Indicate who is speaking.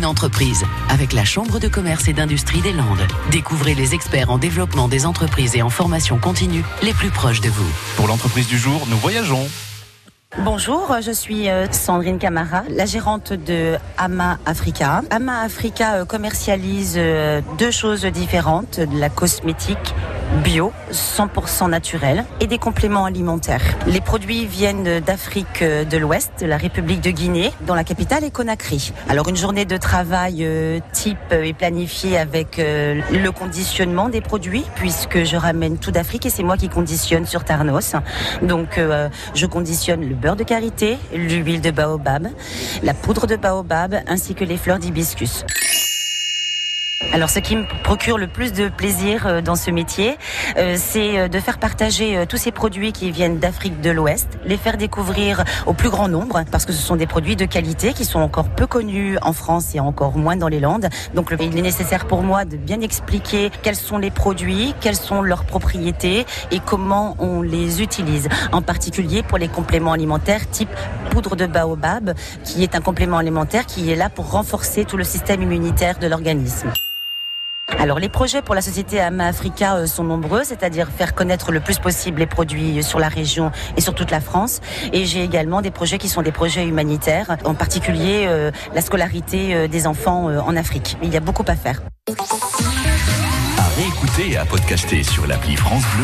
Speaker 1: une entreprise avec la Chambre de commerce et d'industrie des Landes. Découvrez les experts en développement des entreprises et en formation continue les plus proches de vous.
Speaker 2: Pour l'entreprise du jour, nous voyageons.
Speaker 3: Bonjour, je suis euh, Sandrine Camara, la gérante de Ama Africa. Ama Africa euh, commercialise euh, deux choses différentes, de la cosmétique bio, 100% naturel et des compléments alimentaires. Les produits viennent d'Afrique de l'Ouest, de la République de Guinée, dont la capitale est Conakry. Alors une journée de travail type est planifiée avec le conditionnement des produits puisque je ramène tout d'Afrique et c'est moi qui conditionne sur Tarnos. Donc je conditionne le beurre de karité, l'huile de baobab, la poudre de baobab ainsi que les fleurs d'hibiscus. Alors ce qui me procure le plus de plaisir euh, dans ce métier, euh, c'est euh, de faire partager tous ces produits qui viennent d'Afrique de l'Ouest, les faire découvrir au plus grand nombre, parce que ce sont des produits de qualité qui sont encore peu connus en France et encore moins dans les Landes. Donc il est nécessaire pour moi de bien expliquer quels sont les produits, quelles sont leurs propriétés et comment on les utilise. En particulier pour les compléments alimentaires type poudre de baobab, qui est un complément alimentaire qui est là pour renforcer tout le système immunitaire de l'organisme. Alors les projets pour la société AMA Africa euh, sont nombreux, c'est-à-dire faire connaître le plus possible les produits sur la région et sur toute la France. Et j'ai également des projets qui sont des projets humanitaires, en particulier euh, la scolarité euh, des enfants en Afrique. Il y a beaucoup à faire.